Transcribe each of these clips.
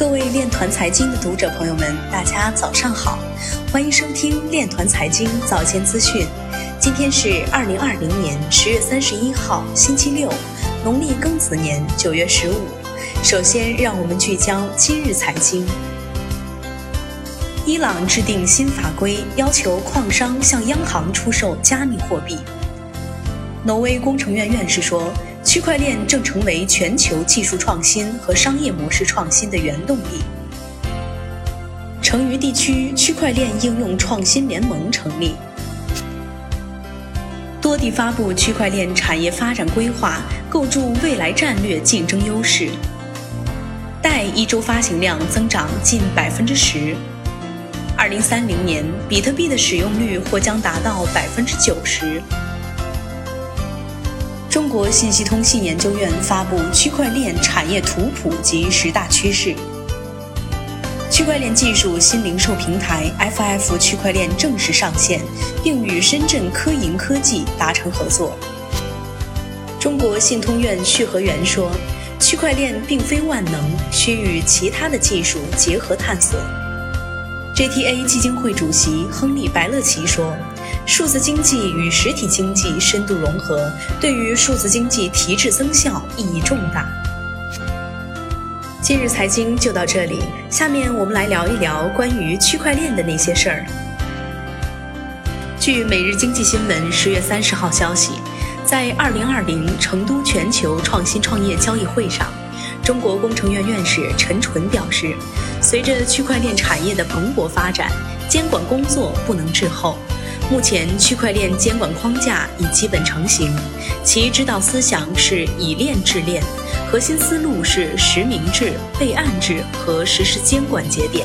各位链团财经的读者朋友们，大家早上好，欢迎收听链团财经早间资讯。今天是二零二零年十月三十一号，星期六，农历庚子年九月十五。首先，让我们聚焦今日财经。伊朗制定新法规，要求矿商向央行出售加密货币。挪威工程院院士说。区块链正成为全球技术创新和商业模式创新的原动力。成渝地区区块链应用创新联盟成立，多地发布区块链产业发展规划，构筑未来战略竞争优势。贷一周发行量增长近百分之十，二零三零年比特币的使用率或将达到百分之九十。中国信息通信研究院发布区块链产业图谱及十大趋势。区块链技术新零售平台 FF 区块链正式上线，并与深圳科银科技达成合作。中国信通院续和元说，区块链并非万能，需与其他的技术结合探索。JTA 基金会主席亨利·白乐奇说。数字经济与实体经济深度融合，对于数字经济提质增效意义重大。今日财经就到这里，下面我们来聊一聊关于区块链的那些事儿。据每日经济新闻十月三十号消息，在二零二零成都全球创新创业交易会上，中国工程院院士陈纯表示，随着区块链产业的蓬勃发展，监管工作不能滞后。目前，区块链监管框架已基本成型，其指导思想是以链治链，核心思路是实名制、备案制和实施监管节点。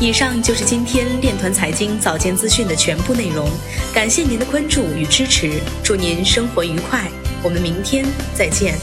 以上就是今天链团财经早间资讯的全部内容，感谢您的关注与支持，祝您生活愉快，我们明天再见。